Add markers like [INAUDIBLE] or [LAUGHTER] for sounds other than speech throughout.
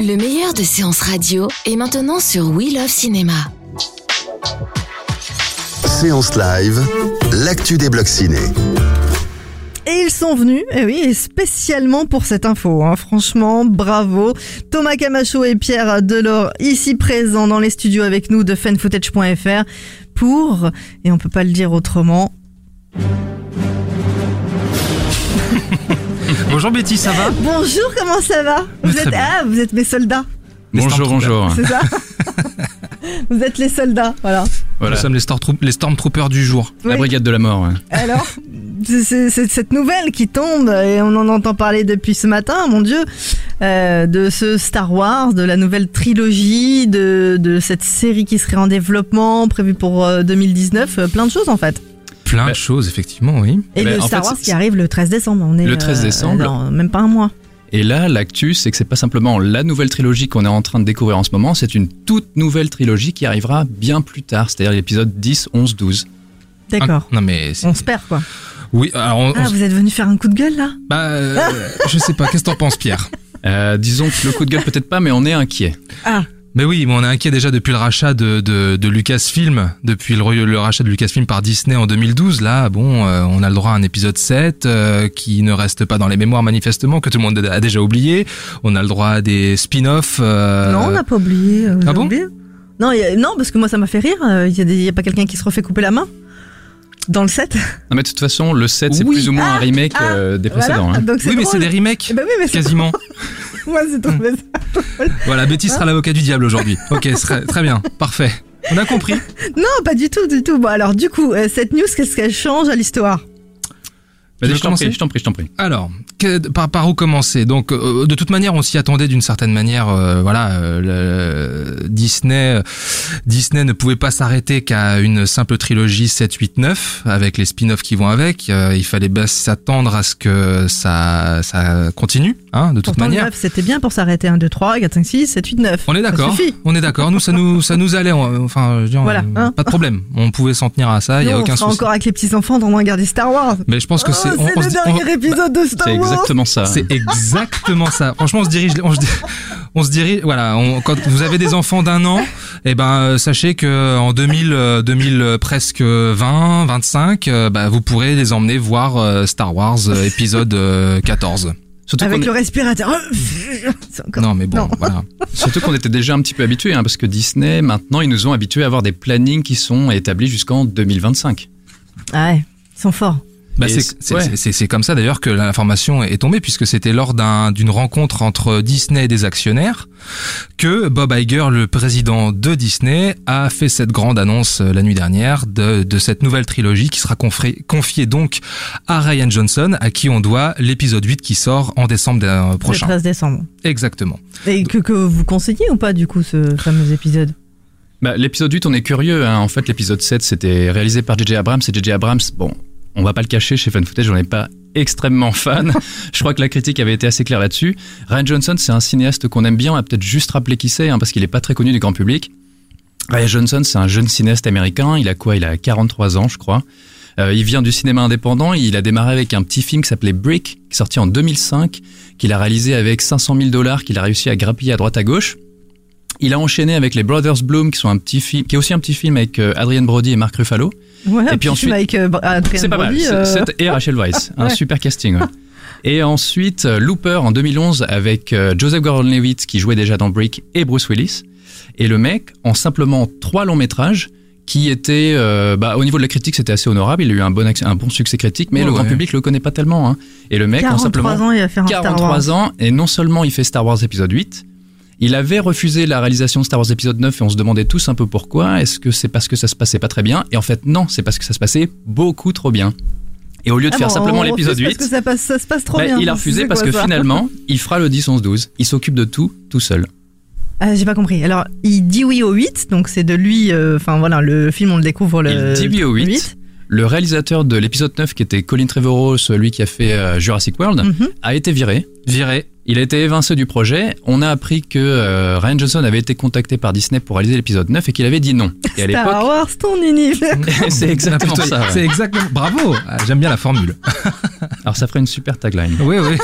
Le meilleur de séances radio est maintenant sur We Love Cinéma. Séance live, l'actu des blocs ciné. Et ils sont venus, et oui, et spécialement pour cette info. hein. Franchement, bravo. Thomas Camacho et Pierre Delors, ici présents dans les studios avec nous de fanfootage.fr pour, et on peut pas le dire autrement, Bonjour Betty, ça va Bonjour, comment ça va vous Très êtes, ah, vous êtes mes soldats, Bonjour, bonjour. c'est ça [LAUGHS] Vous êtes les soldats, voilà. Nous sommes les, Stormtroop- les Stormtroopers du jour. Oui. brigade de la mort. ouais. Alors, c'est- cette nouvelle qui tombe et on en entend parler depuis ce matin, mon Dieu, euh, de ce Star Wars, de la nouvelle trilogie, de, de cette série qui serait en développement, prévue pour euh, 2019, euh, plein de choses en fait. Plein Bah, de choses, effectivement, oui. Et Ben, le Star fait, Wars qui arrive le 13 décembre. On est, Le 13 euh, décembre. dans même pas un mois. Et là, l'actu, c'est que c'est pas simplement la nouvelle trilogie qu'on est en train de découvrir en ce moment, c'est une toute nouvelle trilogie qui arrivera bien plus tard, c'est-à-dire l'épisode 10, 11, 12. D'accord. Ah, non mais On se perd quoi. oui, alors on, Ah, vous êtes venu faire un coup de gueule là bah, euh, [LAUGHS] je sais pas. Qu'est-ce que t'en penses, Pierre? Euh, disons que le coup de gueule peut-être pas, mais on est inquiet. Ah, Mais oui, mais on est inquiet déjà depuis le rachat de, de, de Lucasfilm, depuis le, rachat de Lucasfilm par Disney en 2012. Là, bon, euh, on a le droit à un épisode 7 euh, qui ne reste pas dans les mémoires manifestement, que tout le monde a déjà oublié. On a le droit à des spin-offs. euh, non, on n'a pas oublié. euh, ah bon oublié non, a- non, parce que moi ça m'a fait rire. euh, Il y, a des- il y a pas quelqu'un qui se refait couper la main dans le set. Non mais de toute façon, le 7 c'est plus ou moins un remake Ah, euh, des Voilà. précédents. hein. Donc c'est Oui, mais c'est des remakes, Eh ben oui, mais c'est quasiment. [LAUGHS] moi c'est trouvé ça. Voilà, Betty sera l'avocat du diable aujourd'hui. Ok, très, très bien, parfait. On a compris. Non, pas du tout, du tout. Bon, alors, du coup, euh, cette news, qu'est-ce qu'elle change à l'histoire? Vas-y, veux je t'en commencer? prie, je t'en prie, je t'en prie. Alors, que- par, par où commencer? Donc, euh, de toute manière, on s'y attendait d'une certaine manière. euh, voilà, euh, le- Disney, euh, Disney ne pouvait pas s'arrêter qu'à une simple trilogie 7, 8, 9 avec les spin-offs qui vont avec. Euh, il fallait bien s'attendre à ce que ça, ça continue, hein, de toute Pourtant, manière. 9, c'était bien pour s'arrêter. 1, 2, 3, 4, 5, 6, 7, 8, 9. On est d'accord. On est d'accord. Nous, ça nous, ça nous allait. on- Enfin, je veux dire, Voilà, hein. pas de problème. On pouvait s'en tenir à ça. Il y a Nous, on aucun sera souci. encore avec les petits-enfants dans moins regarder Star Wars. Mais je pense que Oh, c'est. c'est on le dit- on- dernier épisode de Star C'est Wars. Exactement ça. C'est exactement ça. Franchement, on se dirige, on se, di- on se dirige, voilà. on- quand vous avez des enfants d'un an, eh ben, euh, sachez que en 2000, euh, 2000 euh, presque 20, 25, euh, bah, vous pourrez les emmener voir Star Wars épisode euh, 14. Surtout qu'on Avec le respirateur. [LAUGHS] C'est encore- Non, mais bon, Non. voilà. [LAUGHS] Surtout qu'on était déjà un petit peu habitués, hein, parce que Disney, maintenant, ils nous ont habitués à avoir des plannings qui sont établis jusqu'en 2025. Ah ouais, ils sont forts. Bah, c'est- ouais. comme ça d'ailleurs que l'information est tombée puisque c'était lors d'un- d'une rencontre entre Disney et des actionnaires que Bob Iger, le président de Disney, a fait cette grande annonce euh, la nuit dernière de, de cette nouvelle trilogie qui sera confiée donc à Ryan Johnson, à qui on doit l'épisode 8 qui sort en décembre euh, Le prochain. 13 décembre. Exactement. Et que, que vous conseillez ou pas, du coup, ce fameux épisode? Bah, l'épisode 8, on est curieux. hein. En fait, l'épisode 7, c'était réalisé par J.J. Abrams. Et J.J. Abrams, bon, on va pas le cacher, chez Fan Footage, j'en ai pas extrêmement fan. [LAUGHS] Je crois que la critique avait été assez claire là-dessus. Ryan Johnson, c'est un cinéaste qu'on aime bien. On va peut-être juste rappeler qui c'est, hein, parce qu'il est pas très connu du grand public. Ryan Johnson, c'est un jeune cinéaste américain. Il a quoi? Il a 43 ans, je crois. Euh, il vient du cinéma indépendant. Il a démarré avec un petit film qui s'appelait Brick, qui est sorti en 2005, qu'il a réalisé avec 500 000 dollars, qu'il a réussi à grappiller à droite à gauche. Il a enchaîné avec les Brothers Bloom, qui sont un petit film, qui est aussi un petit film avec euh, Adrian Brody et Mark Ruffalo. Ouais, Et puis ensuite- avec euh, Adrien C'est pas. Brody, c'est- euh, Et Rachel Weisz, [LAUGHS] un Ouais. super casting. ouais. Et ensuite euh, Looper en 2011 avec euh, Joseph Gordon-Levitt qui jouait déjà dans Brick et Bruce Willis. Et le mec en simplement trois longs métrages qui étaient, euh, bah, au niveau de la critique, c'était assez honorable. Il a eu un bon, un bon succès critique, mais Ouais, le grand ouais. public le connaît pas tellement. Hein. Et le mec en 43 simplement ans, il va faire un Star Wars. 43 ans, et non seulement il fait Star Wars épisode 8, il avait refusé la réalisation de Star Wars épisode 9 et on se demandait tous un peu pourquoi. Est-ce que c'est parce que ça se passait pas très bien? Et en fait, non, c'est parce que ça se passait beaucoup trop bien. Et au lieu de Ah faire bon, simplement l'épisode refuse 8, Parce que ça, passe, ça se passe trop bah, bien. il a refusé quoi, parce que finalement, il fera le 10, 11, 12. Il s'occupe de tout, tout seul. Ah, J'ai pas compris. Alors, il dit oui au 8, donc c'est de lui. euh, Enfin voilà, le film, on le découvre le. Il dit oui au 8. Le réalisateur de l'épisode 9, qui était Colin Trevorrow, celui qui a fait euh, Jurassic World, Mhm. a été viré. Viré. Il a été évincé du projet. On a appris que euh, Ryan Johnson avait été contacté par Disney pour réaliser l'épisode 9 et qu'il avait dit non. Et à Star Wars, ton univers. [LAUGHS] c'est exactement ça. ouais. C'est exactement. Bravo. Ah, J'aime bien la formule. [LAUGHS] Alors ça ferait une super tagline. Oui, oui.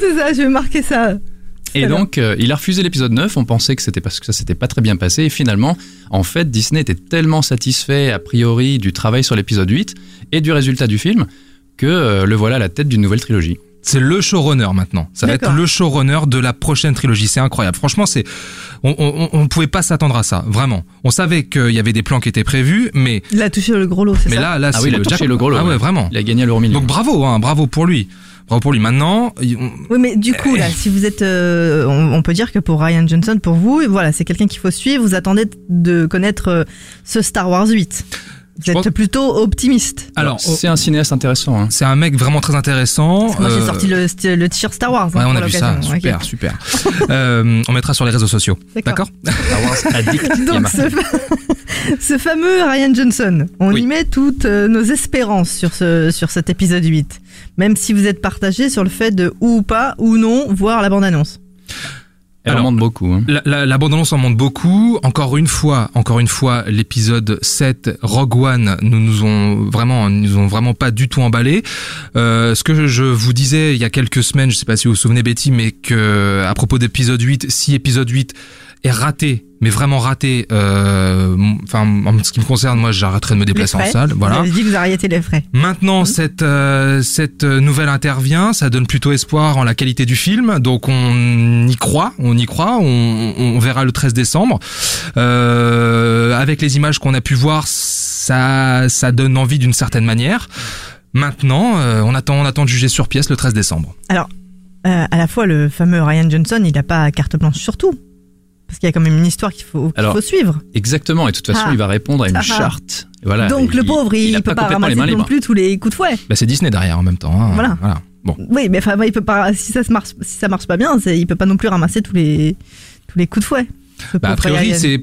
c'est ça, je vais marquer ça. Et bien. donc, euh, il a refusé l'épisode 9. On pensait que c'était parce que ça s'était pas très bien passé. Et finalement, en fait, Disney était tellement satisfait, a priori, du travail sur l'épisode 8 et du résultat du film que euh, le voilà à la tête d'une nouvelle trilogie. C'est le showrunner maintenant. Ça va être le showrunner de la prochaine trilogie. C'est incroyable. Franchement, c'est on, on, on pouvait pas s'attendre à ça. Vraiment. On savait qu'il y avait des plans qui étaient prévus, mais Il a touché le gros lot, c'est mais ça là là Ah c'est oui, il a le touché le gros lot, Ah ouais, ouais. vraiment. Il a gagné l'euro million. Donc bravo, hein, bravo pour lui. Bravo pour lui. Maintenant, on- Oui, mais du coup, là, si vous êtes. euh, on, on peut dire que pour Ryan Johnson, pour vous, voilà, c'est quelqu'un qu'il faut suivre. Vous attendez de connaître euh, ce Star Wars 8. Vous êtes pense- plutôt optimiste. alors c'est un cinéaste intéressant. hein. c'est un mec vraiment très intéressant. Parce que moi, j'ai Euh, sorti le, le t-shirt Star Wars. hein, Ouais, on pour a vu ça. Super, super. [LAUGHS] Euh, on mettra sur les réseaux sociaux. D'accord. Star Wars addict. [LAUGHS] Donc, ce, fa- [LAUGHS] ce fameux Ryan Johnson, on Oui. y met toutes euh, nos espérances sur, ce, sur cet épisode 8. Même si vous êtes partagé sur le fait de ou pas ou non voir la bande-annonce. Elle Alors, en montre beaucoup. hein. La, la, la bande-annonce en montre beaucoup. Encore une fois, encore une fois, l'épisode 7, Rogue One, nous nous ont vraiment, nous ont vraiment pas du tout emballé. Euh, ce que je vous disais il y a quelques semaines, je sais pas si vous vous souvenez Betty, mais que à propos d'épisode 8, si épisode 8 est raté, mais vraiment raté, euh, enfin en ce qui me concerne, moi j'arrêterai de me déplacer en salle. Voilà. Vous avez dit que vous arrêtez les frais. Maintenant, cette euh, cette nouvelle intervient, ça donne plutôt espoir en la qualité du film, donc on y croit, on y croit, on, on verra le 13 décembre. Euh, avec les images qu'on a pu voir, ça ça donne envie d'une certaine manière. Maintenant, euh, on attend on attend de juger sur pièce le 13 décembre. Euh, à la fois, le fameux Ryan Johnson, il n'a pas carte blanche sur tout. Parce qu'il y a quand même une histoire qu'il faut, suivre. Exactement. Et de toute façon, Ah. il va répondre à une Ah. charte. Voilà. Donc le pauvre, il, a peut pas, les ramasser mains non plus tous les coups de fouet. Bah, c'est Disney derrière en même temps. hein. Voilà. Bon. Oui, mais enfin, il peut pas. Si ça se marche, si ça marche pas bien, il peut pas non plus ramasser tous les tous les coups de fouet. Bah, a priori, c'est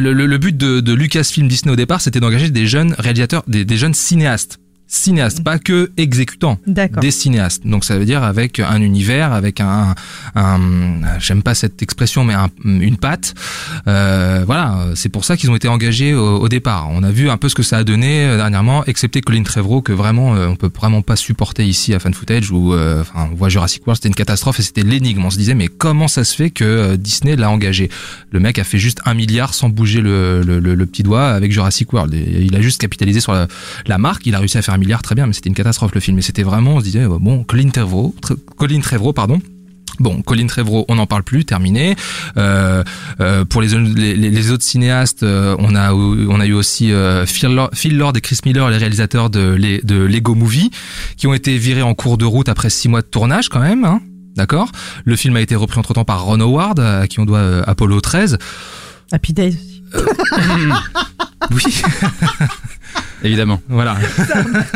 le, le- le but de, de Lucasfilm Disney au départ, c'était d'engager des jeunes réalisateurs, des, des jeunes cinéastes. Cinéastes, pas que exécutants. D'accord. des cinéastes. Donc ça veut dire avec un univers, avec un, un j'aime pas cette expression, mais un- une patte. Euh, voilà, c'est pour ça qu'ils ont été engagés au, au départ. On a vu un peu ce que ça a donné euh, dernièrement, excepté Colin Trevorrow que vraiment euh, on peut vraiment pas supporter ici à Fan Footage où euh, enfin on voit Jurassic World, c'était une catastrophe et c'était l'énigme. On se disait mais comment ça se fait que euh, Disney l'a engagé? Le mec a fait juste un milliard sans bouger le, le, le- le petit doigt avec Jurassic World. Et il a juste capitalisé sur la, la marque, il a réussi à faire un milliard très bien, mais c'était une catastrophe le film. Et c'était vraiment, on se disait, bon, Colin Trevorrow, Tre- Colin Trevorrow, pardon. Bon, Colin Trevorrow, on n'en parle plus, terminé. Euh, euh, pour les, autres cinéastes, euh, on a eu aussi Phil, Lord, et Chris Miller, les réalisateurs de, Lego Movie, qui ont été virés en cours de route après six mois de tournage quand même. Hein, D'accord? Le film a été repris entre temps par Ron Howard, à qui on doit Apollo 13. Happy Days. [LAUGHS] Oui, [LAUGHS] Évidemment. voilà.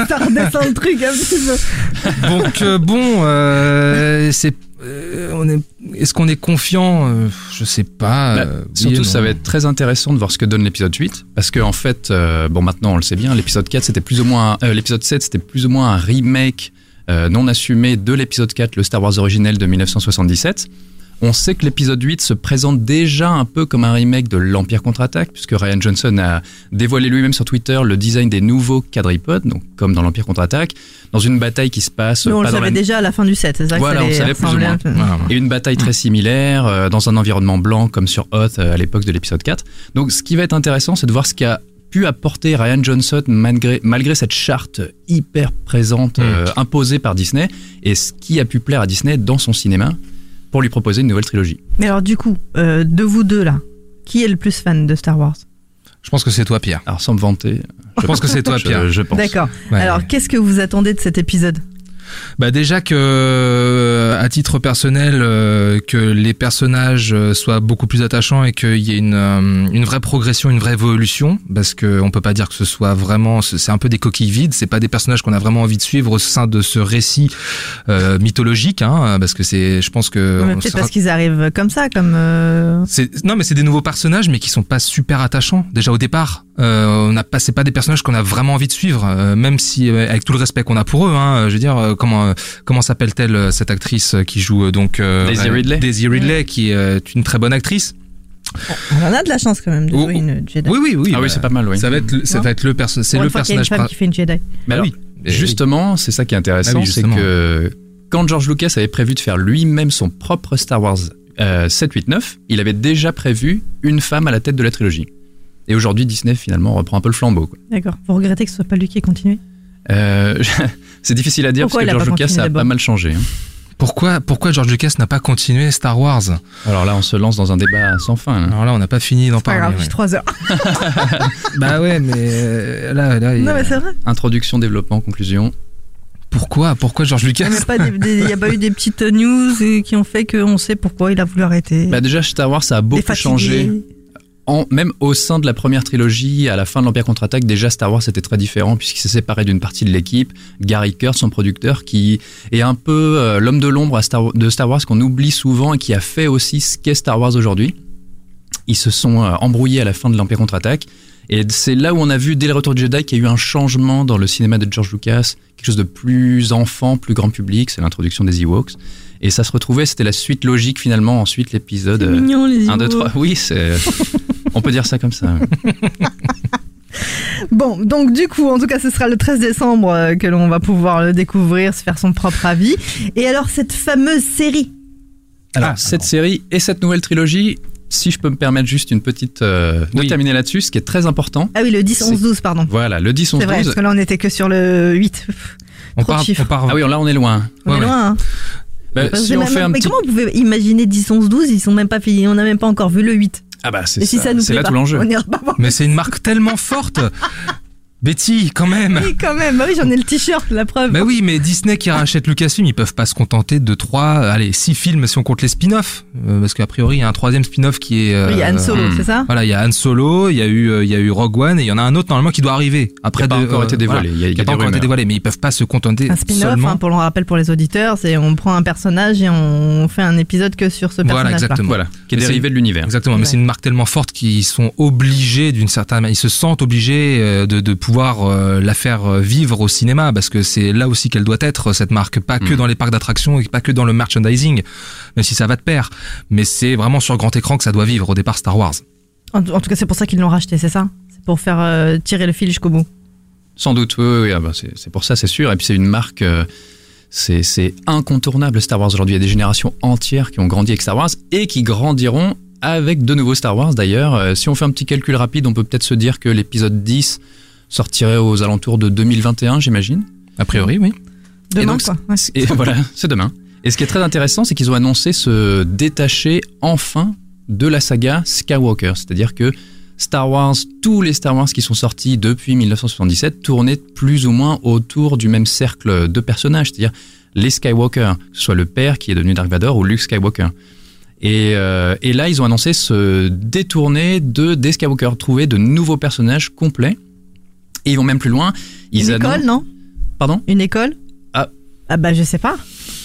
ça redescend le truc un petit peu. Donc euh, bon, euh, c'est euh, on est est-ce qu'on est confiant Euh, Je sais pas. Bah, euh, oui Surtout, ça va être très intéressant de voir ce que donne l'épisode 8. Parce que, en fait, euh, bon, maintenant, on le sait bien, l'épisode 4, c'était plus ou moins, euh, l'épisode 7, c'était plus ou moins un remake euh, non assumé de l'épisode 4, le Star Wars originel de 1977. On sait que l'épisode 8 se présente déjà un peu comme un remake de l'Empire contre-attaque, puisque Ryan Johnson a dévoilé lui-même sur Twitter le design des nouveaux quadripodes, donc comme dans l'Empire contre-attaque, dans une bataille qui se passe Nous, on pas le dans savait la déjà à la fin du set, c'est ça que Voilà, ça on savait plus ou moins. un peu. Voilà. et une bataille très similaire euh, dans un environnement blanc comme sur Hoth euh, à l'époque de l'épisode 4. Donc ce qui va être intéressant, c'est de voir ce qu'a pu apporter Ryan Johnson malgré, malgré cette charte hyper présente euh, imposée par Disney et ce qui a pu plaire à Disney dans son cinéma pour lui proposer une nouvelle trilogie. Mais alors, du coup, euh, de vous deux là, qui est le plus fan de Star Wars? Je pense que c'est toi, Pierre. Alors sans me vanter, Je pense que c'est toi, je, Pierre. je pense. D'accord. Ouais. Alors, qu'est-ce que vous attendez de cet épisode? Bah déjà que euh, à titre personnel euh, que les personnages euh, soient beaucoup plus attachants et qu'il y ait une, une vraie progression, une vraie évolution parce que on peut pas dire que ce soit vraiment c'est un peu des coquilles vides, c'est pas des personnages qu'on a vraiment envie de suivre au sein de ce récit euh, mythologique hein, parce que c'est je pense que Peut-être sera- parce qu'ils arrivent comme ça, comme. euh, non mais c'est des nouveaux personnages mais qui sont pas super attachants déjà au départ. Euh, on n'a pas c'est pas des personnages qu'on a vraiment envie de suivre euh, même si avec tout le respect qu'on a pour eux hein, je veux dire comment euh, comment s'appelle-t-elle euh, cette actrice euh, qui joue donc euh, Daisy Ridley. Daisy Ridley qui est une très bonne actrice. On en a de la chance quand même de Oh, jouer une Jedi. Oui oui oui. Ah oui, c'est pas mal, oui. Ça va être le- ça va être le perso c'est le personnage qui fait une Jedi. Mais alors, oui. Et- Justement, c'est ça qui est intéressant, Ah oui, c'est que quand George Lucas avait prévu de faire lui-même son propre Star Wars euh, 7, 8, 9, il avait déjà prévu une femme à la tête de la trilogie. Et aujourd'hui, Disney finalement reprend un peu le flambeau. D'accord. Vous regrettez que ce soit pas lui qui ait continué? Euh, [LAUGHS] c'est difficile à dire Pourquoi parce que George Lucas a pas mal changé. hein. Pourquoi pourquoi George Lucas n'a pas continué Star Wars? Alors là, on se lance dans un débat sans fin. hein. Alors là on n'a pas fini d'en Pas parler. grave, ouais. j'ai 3 heures. [LAUGHS] Bah ouais mais euh, là là il y Non, a- mais c'est vrai. Introduction, développement, conclusion. pourquoi pourquoi George Lucas Il n'y a, a pas eu des petites news qui ont fait qu'on sait pourquoi il a voulu arrêter. Bah déjà, Star Wars, ça a beaucoup changé. En, même au sein de la première trilogie, à la fin de l'Empire contre-attaque, déjà Star Wars était très différent puisqu'il s'est séparé d'une partie de l'équipe. Gary Kurtz, son producteur, qui est un peu euh, l'homme de l'ombre de Star Wars qu'on oublie souvent et qui a fait aussi ce qu'est Star Wars aujourd'hui. Ils se sont euh, embrouillés à la fin de l'Empire contre-attaque. Et c'est là où on a vu, dès le retour du Jedi, qu'il y a eu un changement dans le cinéma de George Lucas, quelque chose de plus enfant, plus grand public, c'est l'introduction des Ewoks. Et ça se retrouvait, c'était la suite logique finalement, ensuite l'épisode... C'est euh, mignon les 1, 2, Ewoks. 3. Oui, c'est. [LAUGHS] On peut dire ça comme ça. [LAUGHS] Bon, donc du coup, en tout cas, ce sera le 13 décembre euh, que l'on va pouvoir le découvrir, se faire son propre avis. Et alors, cette fameuse série? Alors, Ah, cette série et cette nouvelle trilogie, si je peux me permettre juste une petite. euh, de Oui. terminer là-dessus, ce qui est très important. Ah oui, le 10, 11, 12, pardon. Voilà, le 10, 11, C'est vrai, 12. parce que là, on était que sur le 8. on Trop de part chiffres. on part Ah oui, là on est loin. On Ouais, est ouais. loin, hein. Bah, Parce si que on même- fait un mais petit. comment vous pouvez imaginer 10, 11, 12 Ils sont même pas finis. On n'a même pas encore vu le 8. Ah bah c'est si ça nous C'est là tout l'enjeu. Mais c'est une marque tellement forte. [LAUGHS] Betty, quand même. Oui, quand même. Bah oui, j'en ai le t-shirt, la preuve. Bah oui, mais Disney qui rachète Lucasfilm, ils peuvent pas se contenter de trois, allez, six films si on compte les spin-offs, Euh, parce qu'a priori il y a un troisième spin-off qui est. euh, Oui, il y a Han Solo, hmm. c'est ça Voilà, il y a Han Solo, il y a eu, euh, il y a eu Rogue One, et il y en a un autre normalement qui doit arriver. Après, Qui a pas encore euh, été dévoilé. voilà, Il y a, il y qui a a pas encore été dévoilé, mais ils peuvent pas se contenter Un spin-off, seulement. hein, pour le rappel pour les auditeurs, c'est on prend un personnage et on fait un épisode que sur ce Voilà, personnage. exactement. Voilà, qui est dérivé de l'univers. Exactement, mais c'est une marque tellement forte qu'ils sont obligés d'une certaine manière, ils se sentent obligés euh, de, de pouvoir euh, la faire euh, vivre au cinéma parce que c'est là aussi qu'elle doit être cette marque, pas que Mm. dans les parcs d'attractions et pas que dans le merchandising, même si ça va de pair, mais c'est vraiment sur grand écran que ça doit vivre au départ Star Wars. En, en tout cas, c'est pour ça qu'ils l'ont racheté, c'est ça? C'est pour faire euh, tirer le fil jusqu'au bout? Sans doute, oui, oui, oui, ah bah, c'est c'est pour ça, c'est sûr. Et puis c'est une marque, euh, c'est c'est incontournable Star Wars aujourd'hui. Il y a des générations entières qui ont grandi avec Star Wars et qui grandiront avec de nouveaux Star Wars d'ailleurs. Euh, si on fait un petit calcul rapide, on peut peut-être se dire que l'épisode 10 sortirait aux alentours de 2021, j'imagine. A priori, oui. Demain, donc, quoi. Ouais. Et voilà, [LAUGHS] c'est demain. Et ce qui est très intéressant, c'est qu'ils ont annoncé se détacher enfin de la saga Skywalker. C'est-à-dire que Star Wars, tous les Star Wars qui sont sortis depuis 1977 tournaient plus ou moins autour du même cercle de personnages, c'est-à-dire les Skywalker, que ce soit le père qui est devenu Dark Vador ou Luke Skywalker. Et, euh, et là, ils ont annoncé se détourner de des Skywalker, trouver de nouveaux personnages complets. Et ils vont même plus loin. Ils Une école, non? Pardon? Une école? Ah. Ah bah je sais pas.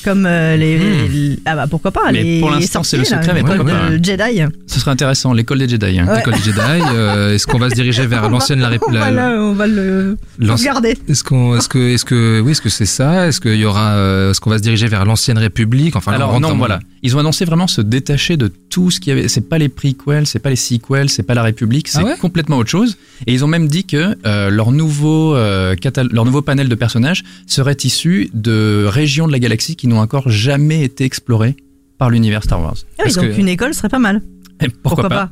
Comme euh, les, Hmm. les- Ah bah pourquoi pas Mais les pour l'instant, c'est le là, secret, mais l'école pourquoi de Jedi. Ce serait intéressant, l'école des Jedi. hein. Ouais. L'école des Jedi, [LAUGHS] euh, est-ce qu'on va se diriger vers l'ancienne la, on, va le, on va le regarder. Est-ce qu'on, est-ce que, est-ce que, oui, est-ce que c'est ça? Est-ce qu'il y aura, euh, est-ce qu'on va se diriger vers l'ancienne République? Enfin, Alors non, voilà. Ils ont annoncé vraiment se détacher de tout ce qu'il y avait. C'est pas les prequels, c'est pas les sequels, c'est pas la République, c'est Ah ouais complètement autre chose. Et ils ont même dit que euh, leur nouveau euh, catal- leur nouveau panel de personnages serait issu de régions de la galaxie qui n'ont encore jamais été explorées par l'univers Star Wars. Ah oui, donc que- une école serait pas mal. [LAUGHS] Et pourquoi, pas,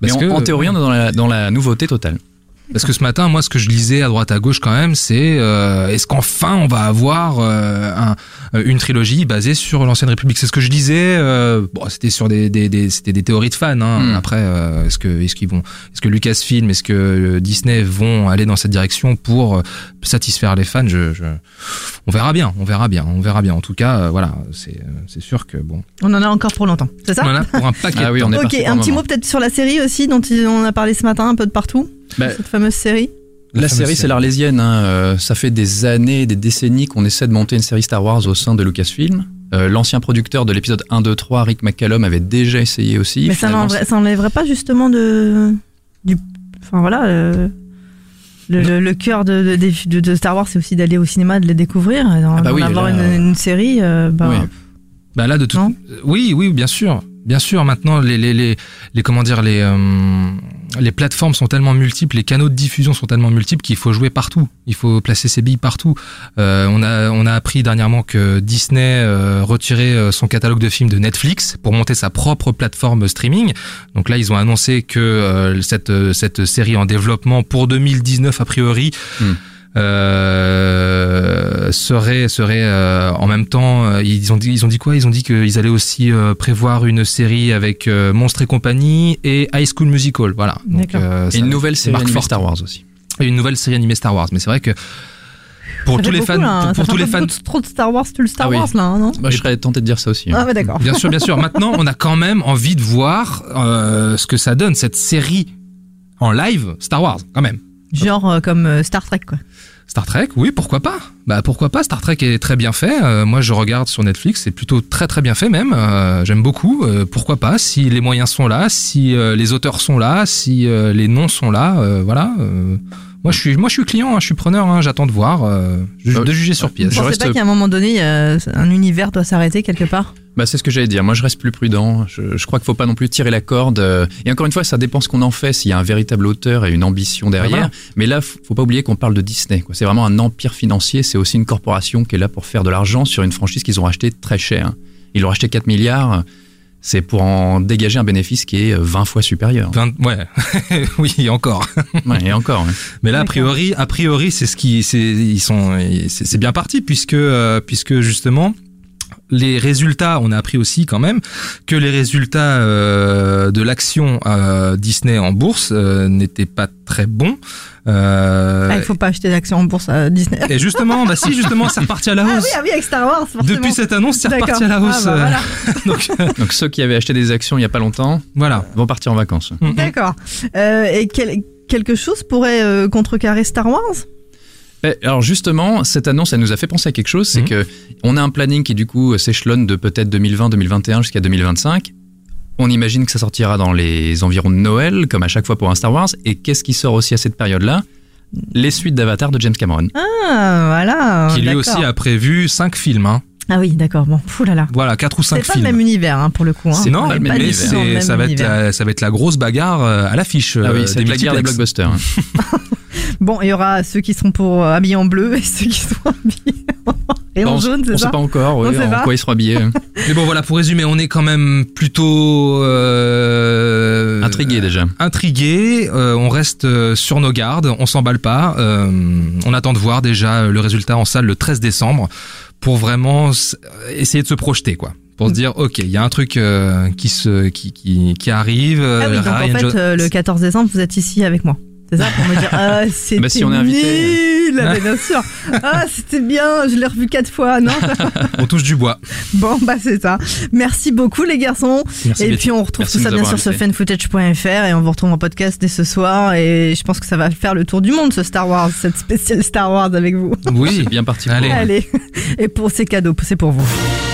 Mais Parce en, que- en théorie, on est dans la, dans la nouveauté totale. Parce que ce matin, moi, ce que je lisais à droite à gauche quand même, c'est euh, est-ce qu'enfin on va avoir euh, un- une trilogie basée sur l'ancienne République? C'est ce que je disais. euh, bon, c'était sur des, des, des c'était des théories de fans. Hein. Hmm. Après, euh, est-ce que est-ce qu'ils vont, est-ce que Lucasfilm, est-ce que euh, Disney vont aller dans cette direction pour euh, satisfaire les fans? Je, je- on verra bien, on verra bien, on verra bien. En tout cas, euh, voilà, c'est euh, c'est sûr que bon, On en a encore pour longtemps, c'est ça? On en a pour un paquet. Ah oui, temps. on est Ok, un un petit moment. mot peut-être sur la série aussi, dont on a parlé ce matin un peu de partout. Bah, Cette fameuse série. La, série, c'est l'Arlésienne. hein. Euh, ça fait des années, des décennies qu'on essaie de monter une série Star Wars au sein de Lucasfilm. Euh, L'ancien producteur de l'épisode 1, 2, 3, Rick McCallum, avait déjà essayé aussi. Mais ça n'enlèverait, pas justement de. Du, enfin voilà. euh, Le, le, le cœur de, de, de- de Star Wars, c'est aussi d'aller au cinéma, de les découvrir. Et d'en- Ah bah oui, d'en avoir là, une, une série, euh, bah, Oui. Bah là de tout. Oui, oui, bien sûr, bien sûr. Maintenant, les les les, les comment dire les euh, les plateformes sont tellement multiples, les canaux de diffusion sont tellement multiples qu'il faut jouer partout. Il faut placer ses billes partout. Euh, on a on a appris dernièrement que Disney euh, retirait euh, son catalogue de films de Netflix pour monter sa propre plateforme streaming. Donc là, ils ont annoncé que euh, cette euh, cette série en développement pour 2019 a priori. Hmm. Euh, serait serait euh, en même temps euh, ils ont dit ils ont dit quoi? Ils ont dit qu'ils allaient aussi euh, prévoir une série avec euh, Monstres et compagnie et High School Musical voilà Donc, euh, Et une nouvelle série animée. Star Wars aussi. et une nouvelle série animée Star Wars mais c'est vrai que pour ça tous les beaucoup, fans là, hein. pour, Ça pour fait tous les fans trop de Star Wars, tout le Star Ah oui. Wars là, non? Bah, je serais tenté de dire ça aussi. hein. Ah ouais, d'accord. bien sûr bien sûr maintenant on a quand même envie de voir euh, ce que ça donne cette série en live Star Wars quand même Genre euh, comme euh, Star Trek, quoi. Star Trek, oui, pourquoi pas Bah pourquoi pas Star Trek est très bien fait. Euh, moi, je regarde sur Netflix, c'est plutôt très très bien fait même. J'aime beaucoup. Pourquoi pas Si les moyens sont là, si les auteurs sont là, si les noms sont là, voilà. Moi, je suis moi je suis client, hein, je suis preneur. hein, J'attends de voir, euh, ju- Euh, de juger sur Vous pièce. Je pensez reste- pas qu'à un moment donné, euh, un univers doit s'arrêter quelque part? Bah, c'est ce que j'allais dire. Moi, je reste plus prudent. Je, je crois qu'il faut pas non plus tirer la corde. Euh, Et encore une fois, ça dépend ce qu'on en fait, s'il y a un véritable auteur et une ambition derrière. voilà. Mais là, f- faut pas oublier qu'on parle de Disney. quoi. C'est vraiment un empire financier. C'est aussi une corporation qui est là pour faire de l'argent sur une franchise qu'ils ont acheté très cher. Ils l'ont acheté 4 milliards. C'est pour en dégager un bénéfice qui est euh, 20 fois supérieur. 20 ouais, [LAUGHS] oui, encore. [LAUGHS] Ouais, et encore. ouais. Mais là, a priori, a priori, c'est ce qui, c'est, ils sont, c'est c'est bien parti puisque, euh, puisque justement, les résultats, on a appris aussi quand même que les résultats euh, de l'action euh, Disney en bourse euh, n'étaient pas très bons. Euh, Ah, il faut pas acheter d'actions en bourse à Disney. Et justement, bah si, justement, c'est reparti à la Ah hausse. oui, ah oui, avec Star Wars, forcément. Depuis cette annonce, c'est reparti à la hausse. Ah, bah, [LAUGHS] voilà. Donc Donc ceux qui avaient acheté des actions il y a pas longtemps voilà. vont partir en vacances. Mm, mm. D'accord. Euh, et quel- quelque chose pourrait euh, contrecarrer Star Wars? Alors justement, cette annonce, elle nous a fait penser à quelque chose, c'est Mhm. que on a un planning qui du coup s'échelonne de peut-être 2020, 2021 jusqu'à 2025. On imagine que ça sortira dans les environs de Noël, comme à chaque fois pour un Star Wars. Et qu'est-ce qui sort aussi à cette période-là? Les suites d'Avatar de James Cameron. Ah, voilà. Qui lui aussi a prévu cinq films. Hein. Ah oui, d'accord. Bon, fou là là. Voilà, quatre ou C'est cinq pas films. le même univers hein, pour le coup. Hein. C'est non, pas le même mais c'est, même ça, va être univers. la, ça va être la grosse bagarre euh, à l'affiche. ah oui, euh, c'est des la guerre des blockbusters. hein. [LAUGHS] Bon, il y aura ceux qui seront pour euh, habillés en bleu et ceux qui seront [LAUGHS] habillés en, et en on jaune, on c'est sait ça pas encore On sait en pas. quoi ils seront habillés. [LAUGHS] Mais bon, voilà, pour résumer, on est quand même plutôt euh, Intrigué déjà. Intrigué. euh, on reste euh, sur nos gardes. On s'emballe pas. euh, on attend de voir déjà le résultat en salle le 13 décembre pour vraiment essayer de se projeter, quoi. Pour se dire, ok, il y a un truc euh, qui se qui qui, qui arrive. Ah oui, euh, donc en fait, Jo- euh, le 14 décembre, vous êtes ici avec moi. C'est ça pour me dire ah [LAUGHS] c'était Bah, si on est invité. nul, Ah, bien sûr. [LAUGHS] Ah c'était bien, je l'ai revu quatre fois, non [LAUGHS] on touche du bois. Bon bah c'est ça. Merci beaucoup les garçons. Merci. et Betty. puis on retrouve Merci tout ça bien sûr sur fanfootage.fr et on vous retrouve en podcast dès ce soir et je pense que ça va faire le tour du monde ce Star Wars, cette spéciale Star Wars avec vous. Oui, bien parti. Allez. Allez. Et pour ces cadeaux, c'est pour vous.